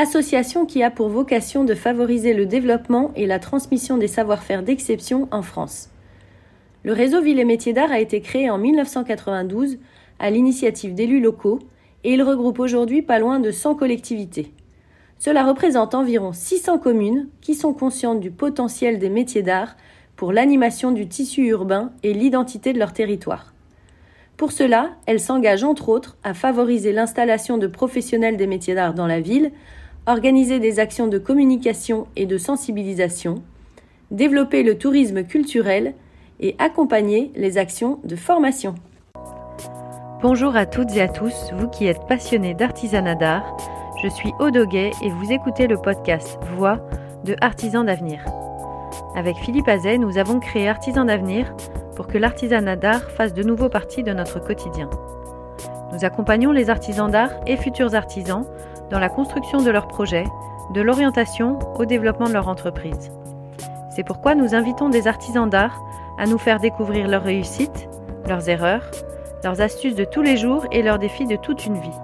association qui a pour vocation de favoriser le développement et la transmission des savoir-faire d'exception en France. Le réseau Ville et Métiers d'Art a été créé en 1992 à l'initiative d'élus locaux et il regroupe aujourd'hui pas loin de 100 collectivités. Cela représente environ 600 communes qui sont conscientes du potentiel des métiers d'art pour l'animation du tissu urbain et l'identité de leur territoire. Pour cela, elle s'engage entre autres à favoriser l'installation de professionnels des métiers d'art dans la ville, organiser des actions de communication et de sensibilisation, développer le tourisme culturel et accompagner les actions de formation. Bonjour à toutes et à tous, vous qui êtes passionnés d'artisanat d'art. Je suis Odoguet et vous écoutez le podcast Voix de Artisans d'avenir. Avec Philippe Azet, nous avons créé Artisans d'avenir pour que l'artisanat d'art fasse de nouveau partie de notre quotidien. Nous accompagnons les artisans d'art et futurs artisans dans la construction de leurs projets, de l'orientation au développement de leur entreprise. C'est pourquoi nous invitons des artisans d'art à nous faire découvrir leurs réussites, leurs erreurs, leurs astuces de tous les jours et leurs défis de toute une vie.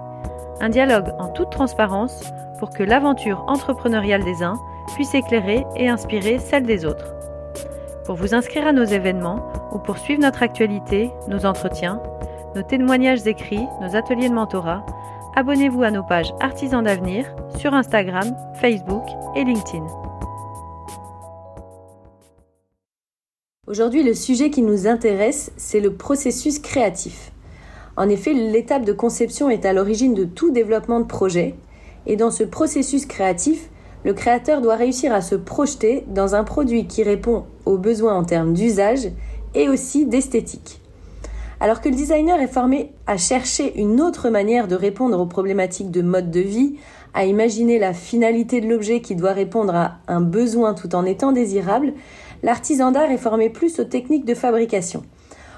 Un dialogue en toute transparence pour que l'aventure entrepreneuriale des uns puisse éclairer et inspirer celle des autres. Pour vous inscrire à nos événements ou pour suivre notre actualité, nos entretiens, nos témoignages écrits, nos ateliers de mentorat, abonnez-vous à nos pages Artisans d'avenir sur Instagram, Facebook et LinkedIn. Aujourd'hui, le sujet qui nous intéresse, c'est le processus créatif. En effet, l'étape de conception est à l'origine de tout développement de projet, et dans ce processus créatif, le créateur doit réussir à se projeter dans un produit qui répond aux besoins en termes d'usage et aussi d'esthétique. Alors que le designer est formé à chercher une autre manière de répondre aux problématiques de mode de vie, à imaginer la finalité de l'objet qui doit répondre à un besoin tout en étant désirable, l'artisan d'art est formé plus aux techniques de fabrication.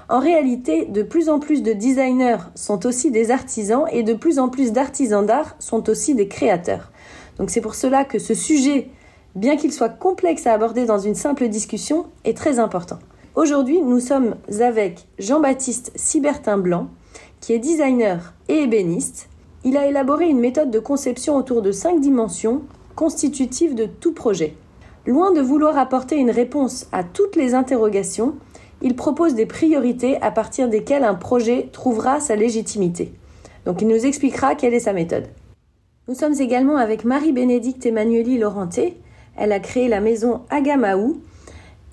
En réalité, de plus en plus de designers sont aussi des artisans et de plus en plus d'artisans d'art sont aussi des créateurs. Donc c'est pour cela que ce sujet, bien qu'il soit complexe à aborder dans une simple discussion, est très important. Aujourd'hui, nous sommes avec Jean-Baptiste Sibertin Blanc, qui est designer et ébéniste. Il a élaboré une méthode de conception autour de cinq dimensions constitutives de tout projet. Loin de vouloir apporter une réponse à toutes les interrogations, il propose des priorités à partir desquelles un projet trouvera sa légitimité. Donc il nous expliquera quelle est sa méthode. Nous sommes également avec Marie-Bénédicte Emmanueli Laurenté. Elle a créé la maison Agamaou.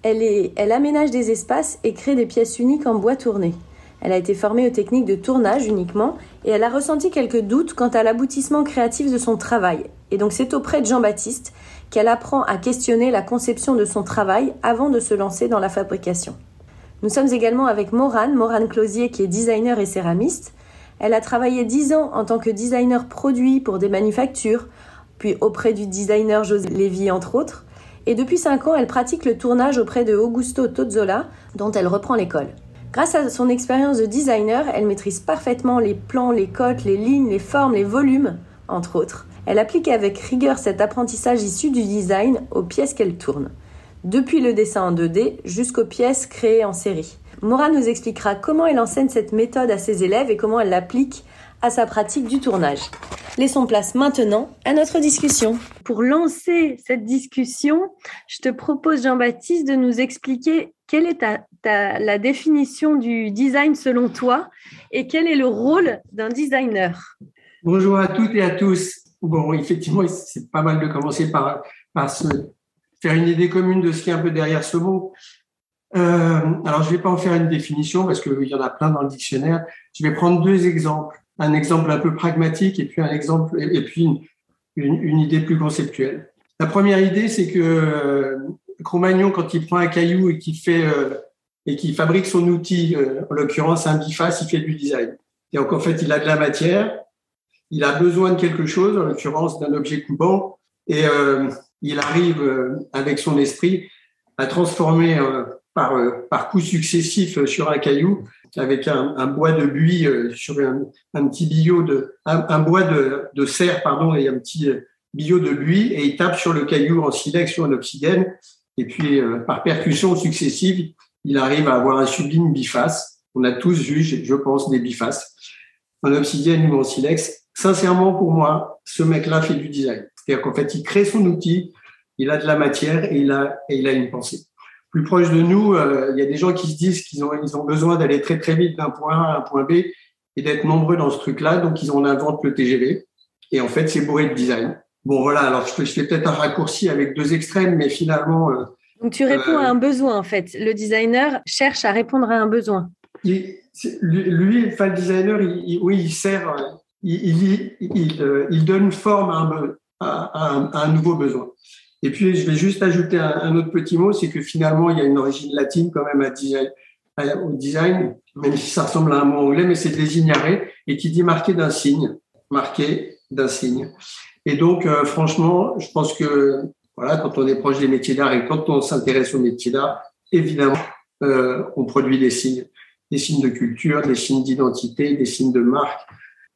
Elle, aménage des espaces et crée des pièces uniques en bois tourné. Elle a été formée aux techniques de tournage uniquement et elle a ressenti quelques doutes quant à l'aboutissement créatif de son travail. Et donc c'est auprès de Jean-Baptiste qu'elle apprend à questionner la conception de son travail avant de se lancer dans la fabrication. Nous sommes également avec Morane, Morane Closier qui est designer et céramiste. Elle a travaillé dix ans en tant que designer produit pour des manufactures, puis auprès du designer José Lévy entre autres. Et depuis cinq ans, elle pratique le tournage auprès de Augusto Tozzola, dont elle reprend l'école. Grâce à son expérience de designer, elle maîtrise parfaitement les plans, les cotes, les lignes, les formes, les volumes, entre autres. Elle applique avec rigueur cet apprentissage issu du design aux pièces qu'elle tourne, depuis le dessin en 2D jusqu'aux pièces créées en série. Maura nous expliquera comment elle enseigne cette méthode à ses élèves et comment elle l'applique à sa pratique du tournage. Laissons place maintenant à notre discussion. Pour lancer cette discussion, je te propose, Jean-Baptiste, de nous expliquer quelle est la définition du design selon toi et quel est le rôle d'un designer. Bonjour à toutes et à tous. Bon, effectivement, c'est pas mal de commencer par, par se faire une idée commune de ce qui est un peu derrière ce mot. Euh, alors, je ne vais pas en faire une définition parce qu'il y en a plein dans le dictionnaire. Je vais prendre deux exemples. Un exemple un peu pragmatique et puis un exemple et puis une, idée plus conceptuelle. La première idée, c'est que euh, Cro-Magnon, quand il prend un caillou et qu'il fait euh, et qu'il fabrique son outil, euh, en l'occurrence un biface, il fait du design. Et donc en fait, il a de la matière, il a besoin de quelque chose, en l'occurrence d'un objet coupant, et il arrive avec son esprit à transformer par, par coups successifs sur un caillou avec un, bois de buis sur un, petit billot de un, bois de, de serre pardon et un petit billot de buis et il tape sur le caillou en silex ou en obsidienne et puis par percussion successive il arrive à avoir un sublime biface. On a tous vu, je pense, des bifaces en obsidienne ou en silex. Sincèrement, pour moi, ce mec-là fait du design. C'est-à-dire qu'en fait, il crée son outil, il a de la matière il a, et il a une pensée. Plus proche de nous, euh, il y a des gens qui se disent qu'ils ont, ils ont besoin d'aller très très vite d'un point A à un point B et d'être nombreux dans ce truc-là, donc ils en inventent le TGV. Et en fait, c'est bourré de design. Bon, voilà. Alors, je fais peut-être un raccourci avec deux extrêmes, mais finalement, euh, donc tu réponds à euh, un besoin en fait. Le designer cherche à répondre à un besoin. lui, le designer, oui, il sert, il, donne forme à un, nouveau besoin. Et puis je vais juste ajouter un, autre petit mot, c'est que finalement il y a une origine latine quand même au design, même si ça ressemble à un mot anglais, mais c'est désignare et qui dit marqué d'un signe, marqué d'un signe. Et donc, euh, franchement, je pense que voilà, quand on est proche des métiers d'art et quand on s'intéresse aux métiers d'art, évidemment, euh, on produit des signes, des signes de culture, des signes d'identité, des signes de marque.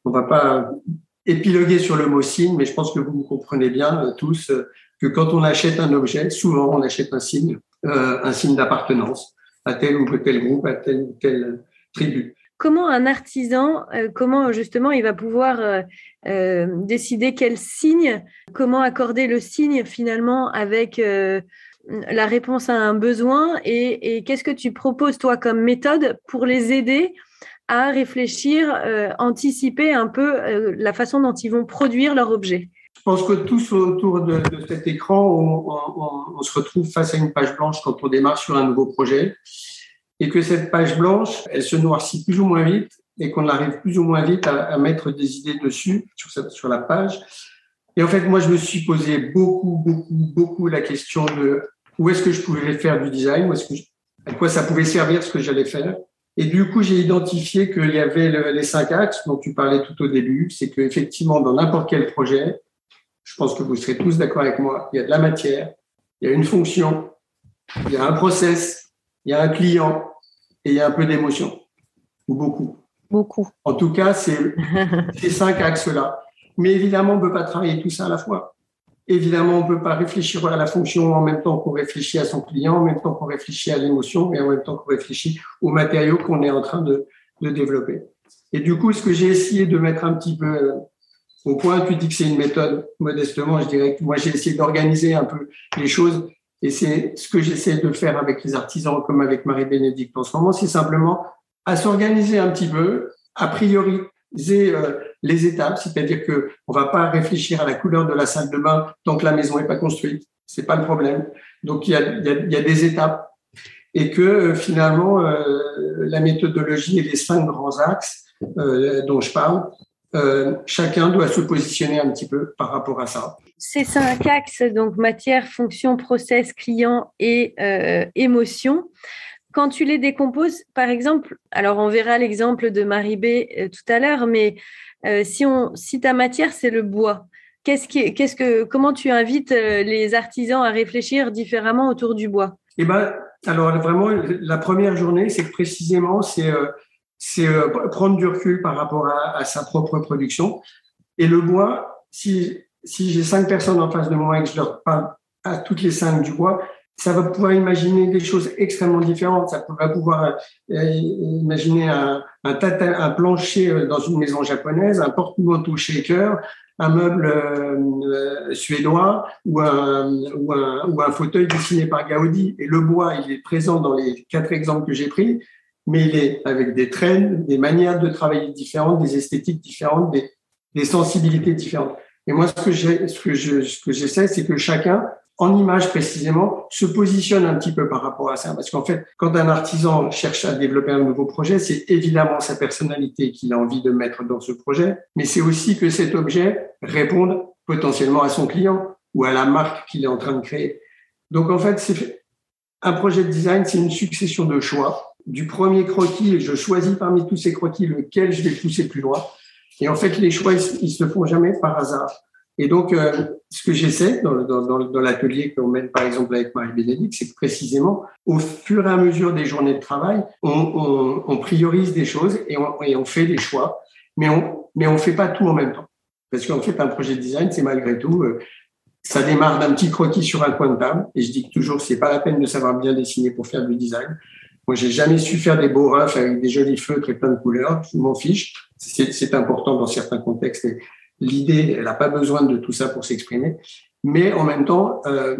On va pas épiloguer sur le mot signe, mais je pense que vous comprenez bien euh, tous que quand on achète un objet, souvent on achète un signe, euh, un signe d'appartenance à tel ou tel groupe, à telle ou telle tribu. Comment un artisan, euh, comment justement il va pouvoir euh, euh, décider quel signe, comment accorder le signe finalement avec la réponse à un besoin et, qu'est-ce que tu proposes toi comme méthode pour les aider à réfléchir, anticiper un peu la façon dont ils vont produire leur objet? Je pense que tous autour de, cet écran, on, se retrouve face à une page blanche quand on démarre sur un nouveau projet et que cette page blanche, elle se noircit plus ou moins vite et qu'on arrive plus ou moins vite à, mettre des idées dessus, sur, la page. Et en fait, moi, je me suis posé beaucoup, beaucoup, beaucoup la question de où est-ce que je pouvais faire du design, à quoi ça pouvait servir ce que j'allais faire. Et du coup, j'ai identifié qu'il y avait les cinq axes dont tu parlais tout au début. C'est qu'effectivement, dans n'importe quel projet, je pense que vous serez tous d'accord avec moi, il y a de la matière, il y a une fonction, il y a un process, il y a un client, et il y a un peu d'émotion, ou beaucoup. Beaucoup. En tout cas, c'est ces cinq axes-là. Mais évidemment, on ne peut pas travailler tout ça à la fois. Évidemment, on ne peut pas réfléchir à la fonction en même temps qu'on réfléchit à son client, en même temps qu'on réfléchit à l'émotion, et en même temps qu'on réfléchit aux matériaux qu'on est en train de, de, développer. Et du coup, ce que j'ai essayé de mettre un petit peu euh, au point, tu dis que c'est une méthode, modestement, je dirais que moi, j'ai essayé d'organiser un peu les choses et c'est ce que j'essaie de faire avec les artisans, comme avec Marie-Bénédicte en ce moment, c'est simplement à s'organiser un petit peu, à prioriser euh, les étapes, c'est-à-dire que on va pas réfléchir à la couleur de la salle de bain tant que la maison n'est pas construite. C'est pas le problème. Donc il y a, des étapes et que euh, finalement euh, la méthodologie et les cinq grands axes dont je parle, chacun doit se positionner un petit peu par rapport à ça. Ces cinq axes, donc matière, fonction, process, client et euh, émotion. Quand tu les décomposes, par exemple, alors on verra l'exemple de Marie B euh, tout à l'heure, mais euh, si, on, si ta matière, c'est le bois, qu'est-ce qui, qu'est-ce que, comment tu invites les artisans à réfléchir différemment autour du bois? Eh ben, alors vraiment, la première journée, c'est que précisément, c'est c'est prendre du recul par rapport à, sa propre production. Et le bois, si si j'ai cinq personnes en face de moi et que je leur parle à toutes les cinq du bois, ça va pouvoir imaginer des choses extrêmement différentes. Ça va pouvoir euh, imaginer un, plancher euh, dans une maison japonaise, un porte-manteau shaker, un meuble euh, suédois ou un, ou, un, ou un fauteuil dessiné par Gaudi. Et le bois, il est présent dans les quatre exemples que j'ai pris, est avec des traînes, des manières de travailler différentes, des esthétiques différentes, des, des sensibilités différentes. Et moi, ce que j'ai, ce que je, ce que j'essaie, c'est que chacun, en image précisément, se positionne un petit peu par rapport à ça. Parce qu'en fait, quand un artisan cherche à développer un nouveau projet, c'est évidemment sa personnalité qu'il a envie de mettre dans ce projet, mais c'est aussi que cet objet réponde potentiellement à son client ou à la marque qu'il est en train de créer. Donc en fait, c'est un projet de design, c'est une succession de choix. Du premier croquis, je choisis parmi tous ces croquis lequel je vais pousser plus loin. Et en fait, les choix, ils se font jamais par hasard. Et donc, euh, ce que j'essaie dans, dans, dans l'atelier qu'on mène par exemple avec Marie-Bénédicte, c'est que précisément, au fur et à mesure des journées de travail, on, priorise des choses et on, fait des choix, mais on mais fait pas tout en même temps. Parce qu'en fait, un projet de design, c'est malgré tout, euh, ça démarre d'un petit croquis sur un coin de table. Et je dis toujours, c'est pas la peine de savoir bien dessiner pour faire du design. Moi, j'ai jamais su faire des beaux refs avec des jolis feutres et plein de couleurs. Je m'en fiche. C'est important dans certains contextes. L'idée, elle n'a pas besoin de tout ça pour s'exprimer. Mais en même temps, euh,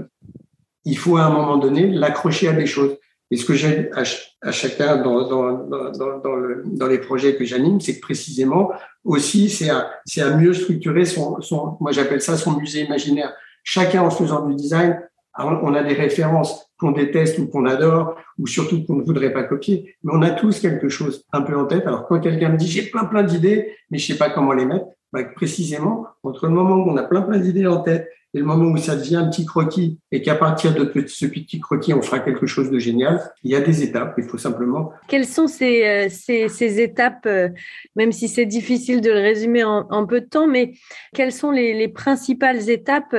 il faut à un moment donné l'accrocher à des choses. Et ce que j'aide à, chacun dans, dans, dans, dans les projets que j'anime, c'est que précisément aussi, c'est à, à mieux structurer son, son moi j'appelle ça son musée imaginaire. Chacun en faisant du design, on a des références qu'on déteste ou qu'on adore, ou surtout qu'on ne voudrait pas copier, mais on a tous quelque chose un peu en tête. Alors quand quelqu'un me dit j'ai plein plein d'idées, mais je sais pas comment les mettre, bah, précisément entre le moment où on a plein plein d'idées en tête et le moment où ça devient un petit croquis et qu'à partir de ce petit croquis, on fera quelque chose de génial, il y a des étapes. Il faut simplement. Quelles sont ces, euh, ces, étapes, euh, même si c'est difficile de le résumer en, en, peu de temps, mais quelles sont les, les principales étapes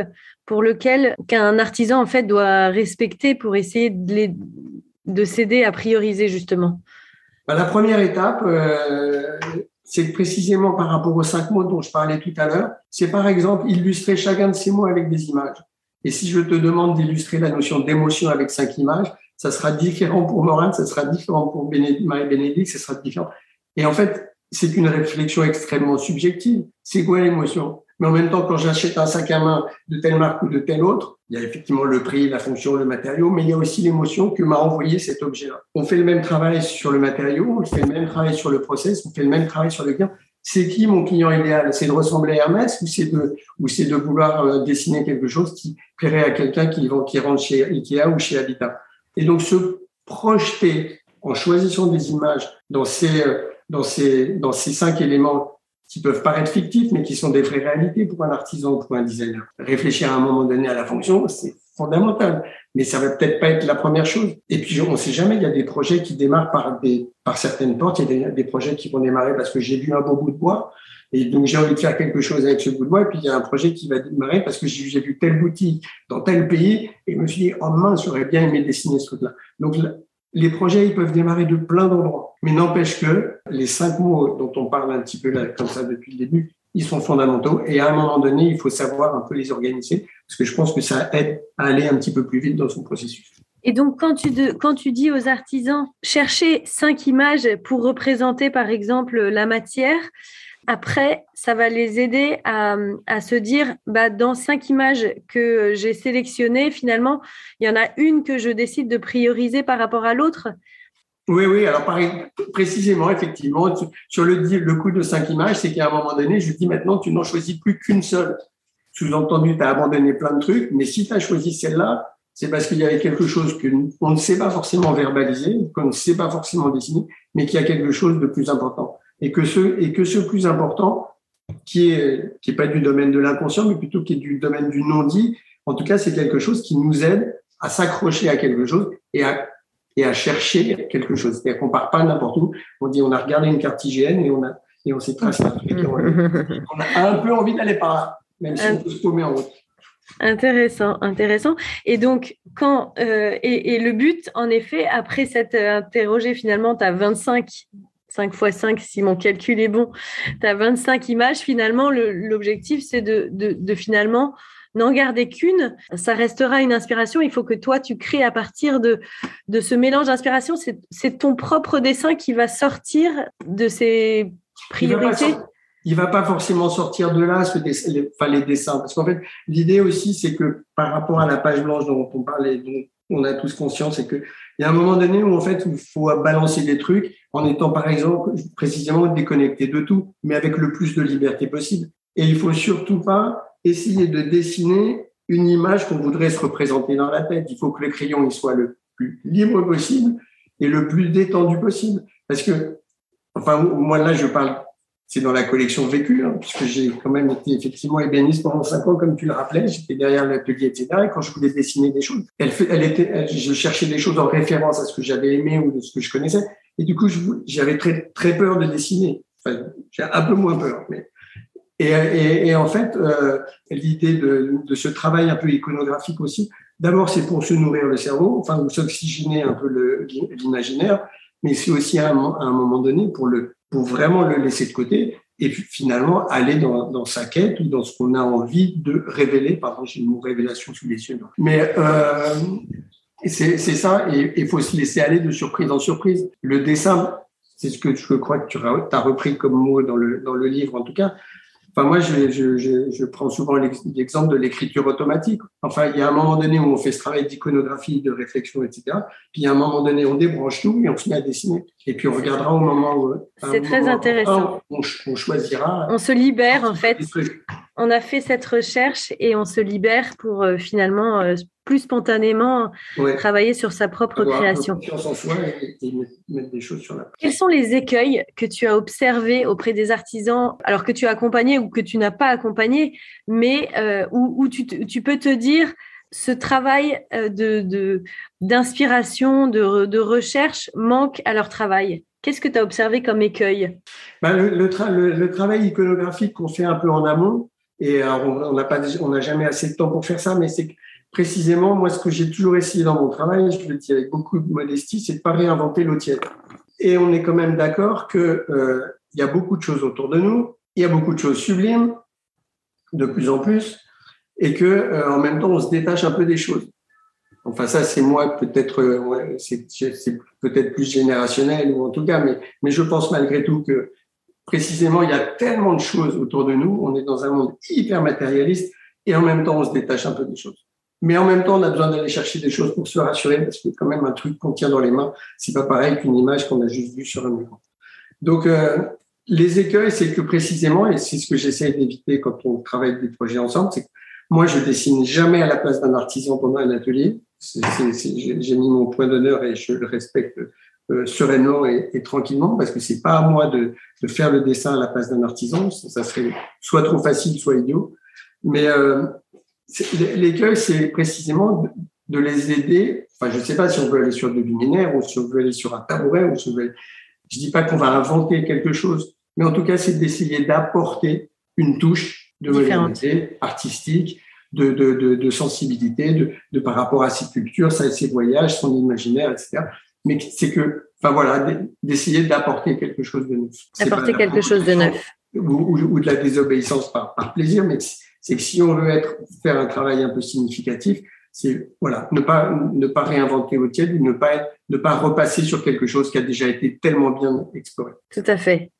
pour lesquelles qu'un artisan en fait doit respecter pour essayer de, les, de s'aider à prioriser justement bah, La première étape, euh, c'est précisément par rapport aux cinq mots dont je parlais tout à l'heure, c'est par exemple illustrer chacun de ces mots avec des images. Et si je te demande d'illustrer la notion d'émotion avec cinq images, ça sera différent pour Morane, ça sera différent pour Marie-Bénédicte, ça sera différent. Et en fait, c'est une réflexion extrêmement subjective. C'est quoi l'émotion? Mais en même temps, quand j'achète un sac à main de telle marque ou de telle autre, il y a effectivement le prix, la fonction, le matériau, mais il y a aussi l'émotion que m'a envoyé cet objet-là. On fait le même travail sur le matériau, on fait le même travail sur le process, on fait le même travail sur le client. C'est qui mon client idéal? C'est de ressembler à Hermès ou c'est de ou c'est de vouloir euh, dessiner quelque chose qui plairait à quelqu'un qui, qui rentre chez Ikea ou chez Habitat? Et donc se projeter en choisissant des images dans ces euh, dans ces dans ces cinq éléments qui peuvent paraître fictifs, mais qui sont des vraies réalités pour un artisan ou pour un designer. Réfléchir à un moment donné à la fonction, c'est fondamental, mais ça va peut-être pas être la première chose. Et puis, on ne sait jamais, il y a des projets qui démarrent par, des, par certaines portes, il y a des, projets qui vont démarrer parce que j'ai vu un beau bout de bois, et donc j'ai envie de faire quelque chose avec ce bout de bois, et puis il y a un projet qui va démarrer parce que j'ai vu telle boutique dans tel pays, et je me suis dit, oh mince, j'aurais bien aimé dessiner ce truc-là. Donc, les projets, ils peuvent démarrer de plein d'endroits. Mais n'empêche que les cinq mots dont on parle un petit peu là, comme ça depuis le début, ils sont fondamentaux. Et à un moment donné, il faut savoir un peu les organiser parce que je pense que ça aide à aller un petit peu plus vite dans son processus. Et donc, quand tu, quand tu dis aux artisans, chercher cinq images pour représenter, par exemple, la matière, après, ça va les aider à, se dire, bah, dans cinq images que j'ai sélectionnées, finalement, il y en a une que je décide de prioriser par rapport à l'autre. Oui, oui. Alors, précisément, effectivement, sur le, le coup de cinq images, c'est qu'à un moment donné, je dis maintenant, tu n'en choisis plus qu'une seule. Sous-entendu, tu as abandonné plein de trucs, mais si tu as choisi celle-là, c'est parce qu'il y avait quelque chose qu'on ne sait pas forcément verbaliser, qu'on ne sait pas forcément dessiner, mais qu'il y a quelque chose de plus important et que ce, et que ce plus important, qui est, qui est pas du domaine de l'inconscient, mais plutôt qui est du domaine du non-dit, en tout cas, c'est quelque chose qui nous aide à s'accrocher à quelque chose et à, et à chercher quelque chose. C'est-à-dire qu'on part pas n'importe où. On dit, on a regardé une carte hygiène et on a, et on s'est tracé un truc. on a un peu envie d'aller par là, même si on peut se paumer en route. Intéressant, intéressant. Et donc, quand euh, et, et, le but, en effet, après s'être interrogé, finalement, tu as 25 5 x 5 si mon calcul est bon, tu as 25 images. Finalement, l'objectif, c'est de, de, finalement n'en garder qu'une. Ça restera une inspiration. Il faut que toi, tu crées à partir de, de ce mélange d'inspiration. C'est ton propre dessin qui va sortir de ces priorités. Il va pas forcément sortir de là, ce dessin, les, enfin, les dessins. Parce qu'en fait, l'idée aussi, c'est que par rapport à la page blanche dont on parlait, dont on a tous conscience, c'est qu'il y a un moment donné où en fait il faut balancer des trucs en étant par exemple précisément déconnecté de tout, mais avec le plus de liberté possible. Et il faut surtout pas essayer de dessiner une image qu'on voudrait se représenter dans la tête. Il faut que le crayon il soit le plus libre possible et le plus détendu possible. Parce que, enfin, moi là, je parle c'est dans la collection vécue, hein, puisque j'ai quand même été effectivement ébéniste pendant cinq ans, comme tu le rappelais. J'étais derrière l'atelier, etc. Et quand je voulais dessiner des choses, elle, elle était, je cherchais des choses en référence à ce que j'avais aimé ou de ce que je connaissais. Et du coup, j'avais très, très peur de dessiner. Enfin, j'ai un peu moins peur, mais Et, en fait, l'idée de, de, ce travail un peu iconographique aussi, d'abord c'est pour se nourrir le cerveau, enfin ou s'oxygéner un peu l'imaginaire, mais c'est aussi à un, moment donné pour vraiment le laisser de côté et finalement aller dans, sa quête ou dans ce qu'on a envie de révéler. Pardon, j'ai le mot révélation sous les yeux. Mais euh, c'est ça, et il faut se laisser aller de surprise en surprise. Le dessin, c'est ce que je crois que tu as repris comme mot dans le livre en tout cas, Enfin, moi, je, je, je, je prends souvent l'exemple de l'écriture automatique. Enfin, il y a un moment donné où on fait ce travail d'iconographie, de réflexion, etc. Puis, il y a un moment donné, on débranche tout et on se met à dessiner. Et puis, on regardera au moment où... C'est très intéressant. On, on, choisira... On se libère, en fait. On a fait cette recherche et on se libère pour euh, finalement euh, plus spontanément travailler sur sa propre création. En soi et, mettre des choses sur la... Quels sont les écueils que tu as observés auprès des artisans, alors que tu as accompagné ou que tu n'as pas accompagné, mais euh, où, tu, tu, peux te dire ce travail euh, de d'inspiration, de, de, recherche manque à leur travail? Qu'est-ce que tu as observé comme écueil? Ben, le, le, travail iconographique qu'on fait un peu en amont, et on n'a pas, on n'a jamais assez de temps pour faire ça, mais c'est précisément, moi, ce que j'ai toujours essayé dans mon travail, je le dis avec beaucoup de modestie, c'est de pas réinventer l'eau tiède. Et on est quand même d'accord que euh, y a beaucoup de choses autour de nous, il y a beaucoup de choses sublimes, de plus en plus, et que euh, en même temps, on se détache un peu des choses. Enfin, ça, c'est moi, peut-être, euh, c'est peut-être plus générationnel, ou en tout cas, mais, mais je pense malgré tout que précisément, il y a tellement de choses autour de nous, on est dans un monde hyper matérialiste, et en même temps, on se détache un peu des choses. Mais en même temps, on a besoin d'aller chercher des choses pour se rassurer parce que quand même un truc qu'on tient dans les mains, c'est pas pareil qu'une image qu'on a juste vue sur un écran. Donc, euh, les écueils, c'est que précisément, et c'est ce que j'essaie d'éviter quand on travaille des projets ensemble, c'est que moi, je dessine jamais à la place d'un artisan pendant un atelier. J'ai mis mon point d'honneur et je le respecte euh, sereinement et, tranquillement parce que c'est pas à moi de, faire le dessin à la place d'un artisan. Ça, ça, serait soit trop facile, soit idiot. Mais euh, L'écueil, c'est précisément de les aider. Enfin, je ne sais pas si on veut aller sur le luminaire ou si on veut aller sur un tabouret ou si on veut... Je dis pas qu'on va inventer quelque chose, mais en tout cas, c'est d'essayer d'apporter une touche de modernité artistique, de, de, de, de sensibilité, de, de, par rapport à ses cultures, ses voyages, son imaginaire, etc. Mais c'est que, enfin voilà, d'essayer d'apporter quelque chose de neuf. Apporter quelque chose de neuf. Ou, ou, de la désobéissance par, par plaisir, mais c'est que si on veut être, faire un travail un peu significatif, c'est voilà, ne pas ne pas réinventer au tiède, ne pas ne pas repasser sur quelque chose qui a déjà été tellement bien exploré. Tout à fait.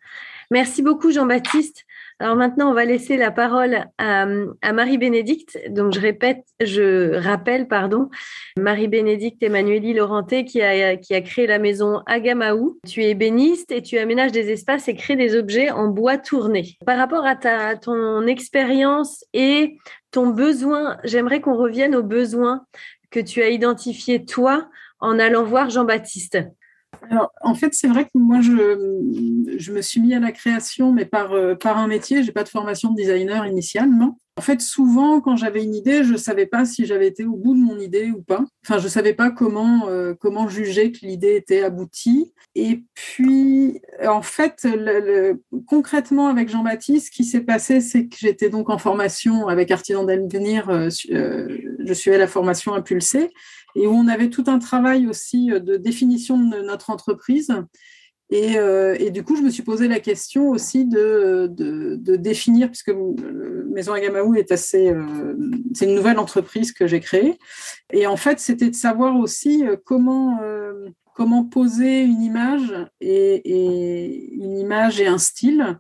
Merci beaucoup Jean-Baptiste. Alors maintenant, on va laisser la parole à, Marie-Bénédicte. Donc, je répète, je rappelle, pardon, Marie-Bénédicte Emmanueli Laurenté qui a, qui créé la maison Agamaou. Tu es ébéniste et tu aménages des espaces et crées des objets en bois tourné. Par rapport à, ta, ton expérience et ton besoin, j'aimerais qu'on revienne aux besoins que tu as identifiés toi en allant voir Jean-Baptiste. Alors, en fait, c'est vrai que moi, je, je, me suis mis à la création, mais par, euh, un métier. J'ai pas de formation de designer initialement. En fait, souvent, quand j'avais une idée, je savais pas si j'avais été au bout de mon idée ou pas. Enfin, je savais pas comment euh, comment juger que l'idée était aboutie. Et puis, en fait, concrètement avec Jean-Baptiste, ce qui s'est passé, c'est que j'étais donc en formation avec Artisan d'Avenir. Euh, je suis à la formation impulsée et où on avait tout un travail aussi euh, de définition de notre entreprise. Et, euh, et, du coup, je me suis posé la question aussi de, de, de définir, puisque Maison Agamaou est assez, euh, c'est une nouvelle entreprise que j'ai créée. Et en fait, c'était de savoir aussi comment, comment poser une image et, et, une image et un style,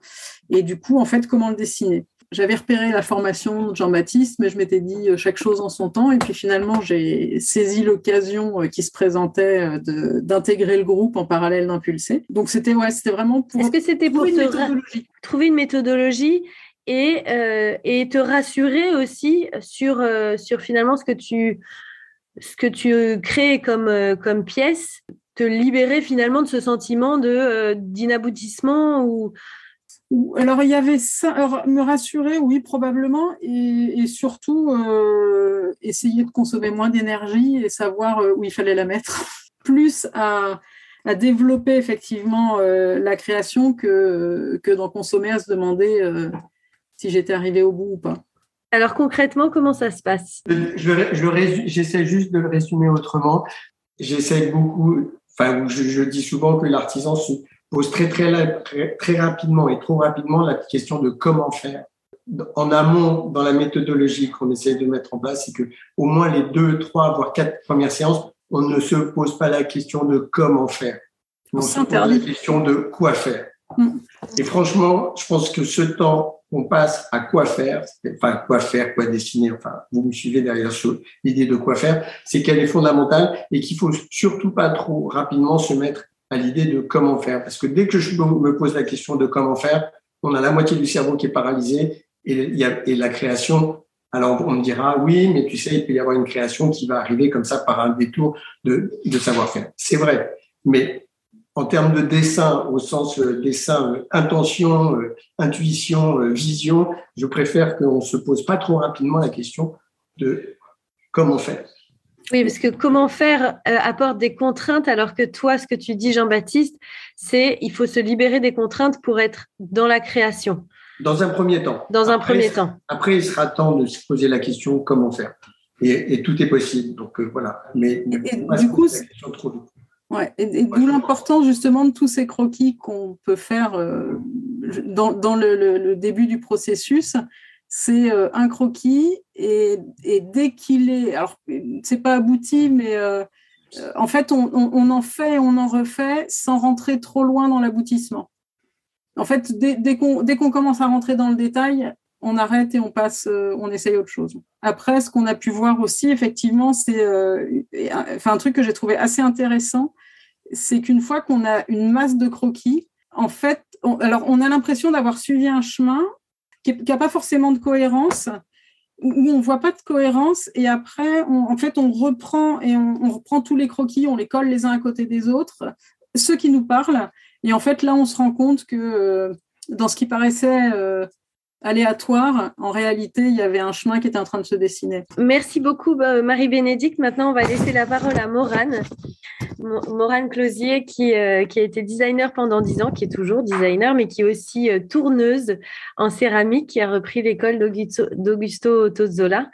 et du coup, en fait, comment le dessiner j'avais repéré la formation de Jean-Baptiste, mais je m'étais dit euh, chaque chose en son temps. Et puis finalement, j'ai saisi l'occasion euh, qui se présentait euh, d'intégrer le groupe en parallèle d'Impulser. Donc c'était ouais, c'était vraiment pour. Est-ce que c'était pour une méthodologie. trouver une méthodologie et, et te rassurer aussi sur, sur finalement ce que tu ce que tu crées comme, comme pièce, te libérer finalement de ce sentiment de d'inaboutissement ou alors il y avait ça, me rassurer, oui probablement, et, surtout euh, essayer de consommer moins d'énergie et savoir euh, où il fallait la mettre, plus à, développer effectivement euh, la création que, que d'en consommer, à se demander si j'étais arrivée au bout ou pas. Alors concrètement, comment ça se passe? J'essaie juste de le résumer autrement. J'essaie beaucoup, enfin, je, je, dis souvent que l'artisan se pose très, très, très, très rapidement et trop rapidement la question de comment faire. En amont, dans la méthodologie qu'on essaie de mettre en place, c'est que au moins les deux, trois, voire quatre premières séances, on ne se pose pas la question de comment faire. On se pose la question de quoi faire. Mm. Et franchement, je pense que ce temps qu'on passe à quoi faire, enfin quoi faire, quoi dessiner, enfin vous me suivez derrière l'idée de quoi faire, c'est qu'elle est fondamentale et qu'il faut surtout pas trop rapidement se mettre à l'idée de comment faire. Parce que dès que je me pose la question de comment faire, on a la moitié du cerveau qui est paralysé et, la création. Alors on me dira oui, mais tu sais, il peut y avoir une création qui va arriver comme ça par un détour de, savoir-faire. C'est vrai, mais en termes de dessin, au sens euh, dessin, euh, intention, euh, intuition, vision, je préfère qu'on se pose pas trop rapidement la question de comment faire. Oui, parce que comment faire apporte des contraintes, alors que toi, ce que tu dis, Jean-Baptiste, c'est il faut se libérer des contraintes pour être dans la création. Dans un premier temps. Dans un premier temps. Après, il sera temps de se poser la question comment faire? Et, tout est possible. Donc voilà. Mais, du coup, trop vite. Ouais, et, d'où l'importance justement de tous ces croquis qu'on peut faire euh, dans, le, début du processus. C'est euh, un croquis et, dès qu'il est, alors c'est pas abouti, mais euh, en fait on, en fait, on en refait sans rentrer trop loin dans l'aboutissement. En fait, dès, dès qu'on commence à rentrer dans le détail, on arrête et on passe, on essaye autre chose. Après, ce qu'on a pu voir aussi, effectivement, c'est un truc que j'ai trouvé assez intéressant, c'est qu'une fois qu'on a une masse de croquis, en fait, on, alors on a l'impression d'avoir suivi un chemin qui n'a pas forcément de cohérence, où on voit pas de cohérence, et après, en fait, on reprend et on, reprend tous les croquis, on les colle les uns à côté des autres, ceux qui nous parlent, et en fait, là, on se rend compte que euh, dans ce qui paraissait euh, aléatoire. En réalité, il y avait un chemin qui était en train de se dessiner. Merci beaucoup, bah, Marie-Bénédicte. Maintenant, on va laisser la parole à Morane. Morane Closier, qui, euh, qui a été designer pendant dix ans, qui est toujours designer, mais qui est aussi euh, tourneuse en céramique, qui a repris l'école d'Augusto Tozzola.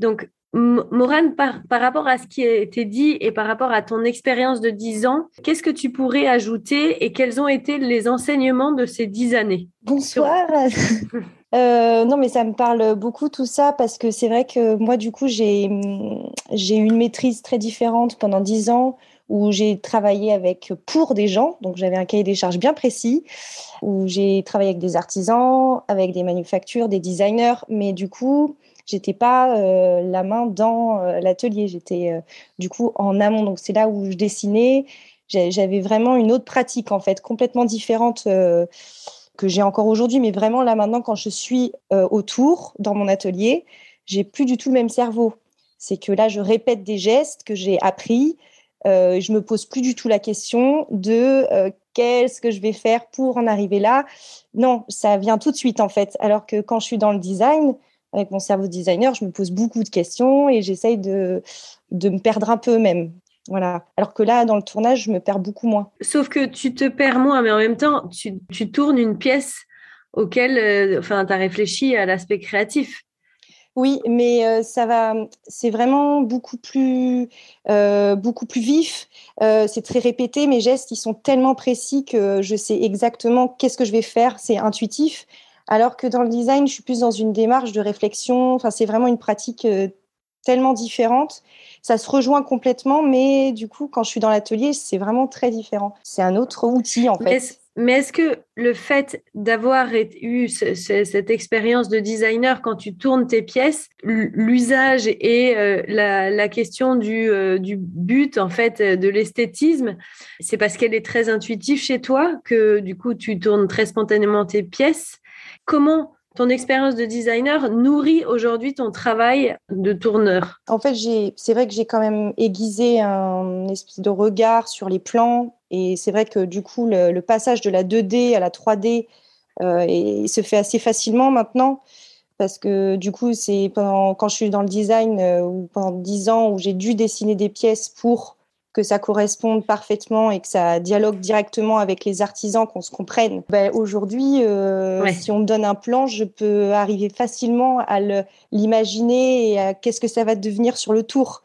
Donc, Morane, par, par, rapport à ce qui a été dit et par rapport à ton expérience de dix ans, qu'est-ce que tu pourrais ajouter et quels ont été les enseignements de ces dix années? Bonsoir. Euh, non, mais ça me parle beaucoup tout ça parce que c'est vrai que moi, du coup, j'ai eu une maîtrise très différente pendant dix ans où j'ai travaillé avec pour des gens, donc j'avais un cahier des charges bien précis, où j'ai travaillé avec des artisans, avec des manufactures, des designers, mais du coup, j'étais pas euh, la main dans euh, l'atelier, j'étais du coup en amont, donc c'est là où je dessinais. J'avais vraiment une autre pratique en fait, complètement différente que j'ai encore aujourd'hui, mais vraiment là maintenant, quand je suis euh, autour dans mon atelier, j'ai plus du tout le même cerveau. C'est que là, je répète des gestes que j'ai appris. Euh, je me pose plus du tout la question de euh, qu'est-ce que je vais faire pour en arriver là. Non, ça vient tout de suite en fait. Alors que quand je suis dans le design, avec mon cerveau designer, je me pose beaucoup de questions et j'essaye de, de me perdre un peu même. Voilà. Alors que là, dans le tournage, je me perds beaucoup moins. Sauf que tu te perds moins, mais en même temps, tu, tournes une pièce auquel, euh, enfin, tu as réfléchi à l'aspect créatif. Oui, mais euh, ça va. C'est vraiment beaucoup plus, euh, beaucoup plus vif. c'est très répété. Mes gestes, ils sont tellement précis que je sais exactement qu'est-ce que je vais faire. C'est intuitif. Alors que dans le design, je suis plus dans une démarche de réflexion. Enfin, c'est vraiment une pratique tellement différente. Ça se rejoint complètement, mais du coup, quand je suis dans l'atelier, c'est vraiment très différent. C'est un autre outil, en fait. Mais est-ce que le fait d'avoir eu cette expérience de designer quand tu tournes tes pièces, l'usage et euh, la, question du, euh, du, but, en fait, de l'esthétisme, c'est parce qu'elle est très intuitive chez toi que du coup, tu tournes très spontanément tes pièces Comment ton expérience de designer nourrit aujourd'hui ton travail de tourneur En fait, c'est vrai que j'ai quand même aiguisé un espèce de regard sur les plans. Et c'est vrai que du coup, le, passage de la 2D à la 3D euh, se fait assez facilement maintenant. Parce que du coup, c'est quand je suis dans le design euh, ou pendant 10 ans où j'ai dû dessiner des pièces pour que ça corresponde parfaitement et que ça dialogue directement avec les artisans, qu'on se comprenne. Ben, Aujourd'hui, euh, si on me donne un plan, je peux arriver facilement à l'imaginer et à qu'est-ce que ça va devenir sur le tour.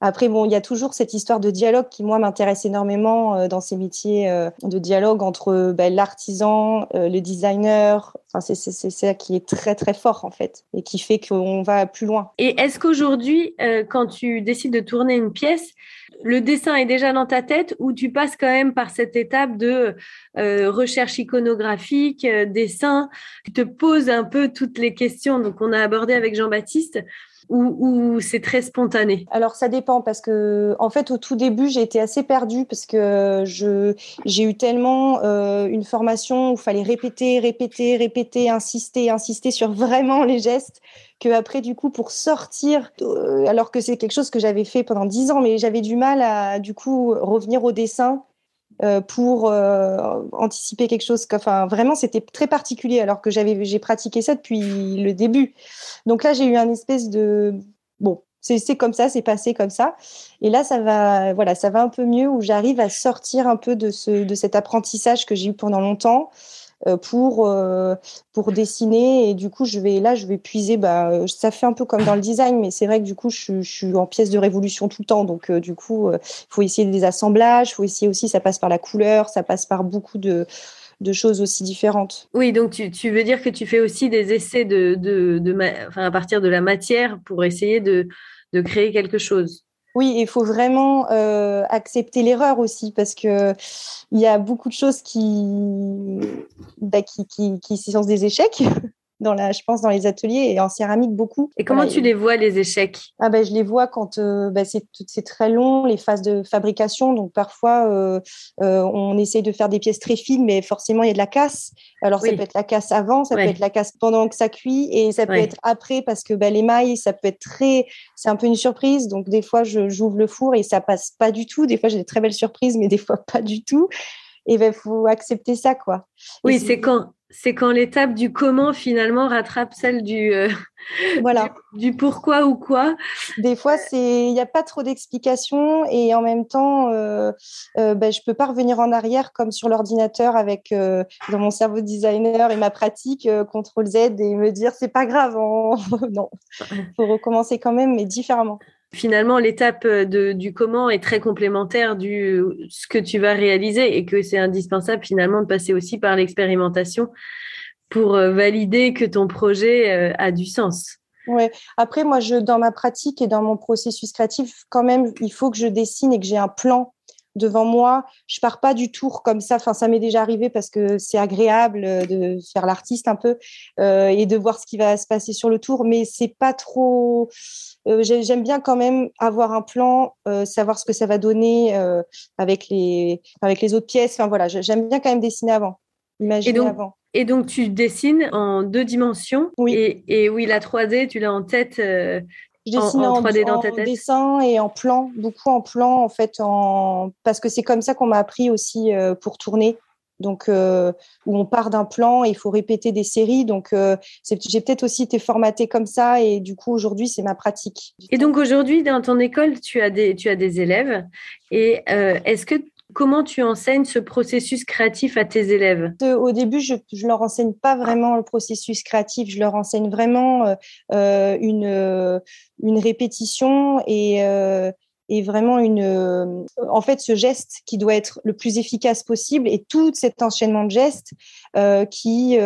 Après, bon, il y a toujours cette histoire de dialogue qui, moi, m'intéresse énormément euh, dans ces métiers euh, de dialogue entre ben, l'artisan, le designer. Enfin, c'est ça qui est très, très fort, en fait, et qui fait qu'on va plus loin. Et est-ce qu'aujourd'hui, quand tu décides de tourner une pièce, le dessin est déjà dans ta tête ou tu passes quand même par cette étape de euh, recherche iconographique, euh, dessin, tu te poses un peu toutes les questions? Donc on a abordé avec Jean-Baptiste ou, c'est très spontané? Alors ça dépend parce que en fait au tout début j'ai été assez perdue parce que je j'ai eu tellement euh, une formation où il fallait répéter, répéter, répéter, insister, insister sur vraiment les gestes que après du coup pour sortir euh, alors que c'est quelque chose que j'avais fait pendant dix ans mais j'avais du mal à du coup revenir au dessin euh, pour euh, anticiper quelque chose. Enfin, vraiment, c'était très particulier alors que j'avais, j'ai pratiqué ça depuis le début. Donc là, j'ai eu un espèce de bon, c'est comme ça, c'est passé comme ça. Et là, ça va, voilà, ça va un peu mieux où j'arrive à sortir un peu de ce, de cet apprentissage que j'ai eu pendant longtemps pour euh, pour dessiner et du coup je vais là je vais puiser bah ça fait un peu comme dans le design mais c'est vrai que du coup je, je, suis en pièce de révolution tout le temps donc euh, du coup il faut essayer des assemblages faut essayer aussi ça passe par la couleur ça passe par beaucoup de de choses aussi différentes. Oui, donc tu, tu, veux dire que tu fais aussi des essais de, de, de enfin, à partir de la matière pour essayer de, de créer quelque chose? Oui, il faut vraiment euh, accepter l'erreur aussi parce que il y a beaucoup de choses qui, bah, qui, qui, qui sont des échecs dans la, je pense, dans les ateliers et en céramique beaucoup. Et comment tu les vois les échecs? Ah ben je les vois quand euh, bah, c'est c'est très long les phases de fabrication. Donc parfois euh, euh, on essaye de faire des pièces très fines, mais forcément il y a de la casse. Alors ça peut être la casse avant, ça peut être la casse pendant que ça cuit et ça peut être après parce que bah, les mailles ça peut être très, c'est un peu une surprise. Donc des fois je j'ouvre le four et ça passe pas du tout. Des fois j'ai des très belles surprises, mais des fois pas du tout. Et ben faut accepter ça quoi. Oui, c'est quand c'est quand l'étape du comment finalement rattrape celle du euh, voilà du, pourquoi ou quoi. Des fois, c'est il n'y a pas trop d'explications et en même temps, euh, euh, ben, je peux pas revenir en arrière comme sur l'ordinateur avec euh, dans mon cerveau designer et ma pratique contrôle Z et me dire c'est pas grave, non, faut recommencer quand même mais différemment. Finalement, l'étape du comment est très complémentaire du ce que tu vas réaliser et que c'est indispensable finalement de passer aussi par l'expérimentation pour valider que ton projet a du sens. Ouais. Après, moi, je, dans ma pratique et dans mon processus créatif, quand même, il faut que je dessine et que j'ai un plan devant moi. Je pars pas du tour comme ça. Enfin, ça m'est déjà arrivé parce que c'est agréable de faire l'artiste un peu euh, et de voir ce qui va se passer sur le tour. Mais c'est pas trop. Euh, J'aime bien quand même avoir un plan, euh, savoir ce que ça va donner euh, avec les avec les autres pièces. Enfin voilà, j'aime bien quand même dessiner avant, imaginer et donc, avant. Et donc tu dessines en deux dimensions. Oui. Et, et oui, la 3D, tu l'as en tête. Euh, je dessine en, 3D dans ta tête? dessin et en plan, beaucoup en plan en fait, en... parce que c'est comme ça qu'on m'a appris aussi euh, pour tourner. Donc, euh, où on part d'un plan et il faut répéter des séries. Donc, euh, j'ai peut-être aussi été formatée comme ça et du coup, aujourd'hui, c'est ma pratique. Et donc, aujourd'hui, dans ton école, tu as des, tu as des élèves. Et est-ce que Comment tu enseignes ce processus créatif à tes élèves? Au début, je ne leur enseigne pas vraiment le processus créatif, je leur enseigne vraiment euh, euh une, euh, une répétition et, vraiment une, en fait, ce geste qui doit être le plus efficace possible et tout cet enchaînement de gestes qui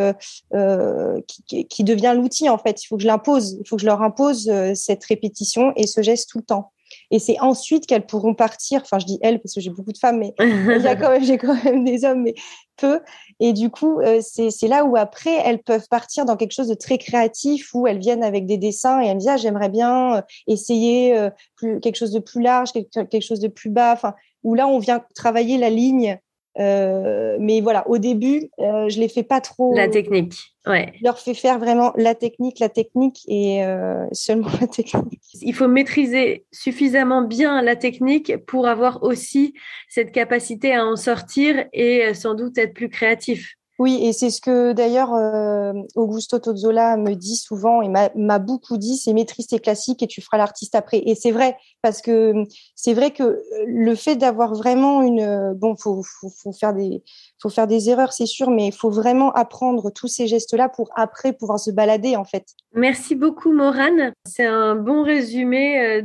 devient l'outil en fait. Il faut que je l'impose, il faut que je leur impose cette répétition et ce geste tout le temps. Et c'est ensuite qu'elles pourront partir. Enfin, je dis elles parce que j'ai beaucoup de femmes, mais j'ai quand même des hommes, mais peu. Et du coup, euh, c'est là où après, elles peuvent partir dans quelque chose de très créatif, où elles viennent avec des dessins et elles me disent, ah, j'aimerais bien euh, essayer euh, quelque chose de plus large, quelque chose de plus bas. Enfin, où là, on vient travailler la ligne euh, mais voilà, au début, euh, je les fais pas trop. La technique, ouais. Je leur fais faire vraiment la technique, la technique et euh, seulement la technique. Il faut maîtriser suffisamment bien la technique pour avoir aussi cette capacité à en sortir et sans doute être plus créatif. Oui, et c'est ce que d'ailleurs euh, Augusto Tozzola me dit souvent et m'a beaucoup dit, c'est maîtrise tes classiques et tu feras l'artiste après. Et c'est vrai, parce que c'est vrai que le fait d'avoir vraiment une... Bon, faut, faut, faut, faire des, faut faire des erreurs, c'est sûr, mais il faut vraiment apprendre tous ces gestes-là pour après pouvoir se balader, en fait. Merci beaucoup, Morane. C'est un bon résumé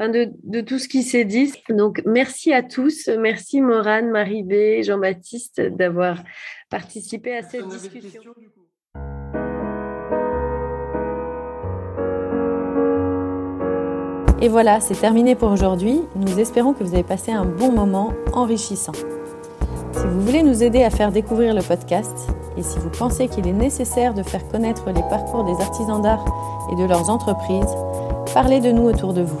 euh, de de, tout ce qui s'est dit. Donc, merci à tous. Merci Morane, Marie-B, Jean-Baptiste d'avoir participé à cette discussion. Et voilà, c'est terminé pour aujourd'hui. Nous espérons que vous avez passé un bon moment enrichissant. Si vous voulez nous aider à faire découvrir le podcast et si vous pensez qu'il est nécessaire de faire connaître les parcours des artisans d'art et de leurs entreprises, parlez de nous autour de vous.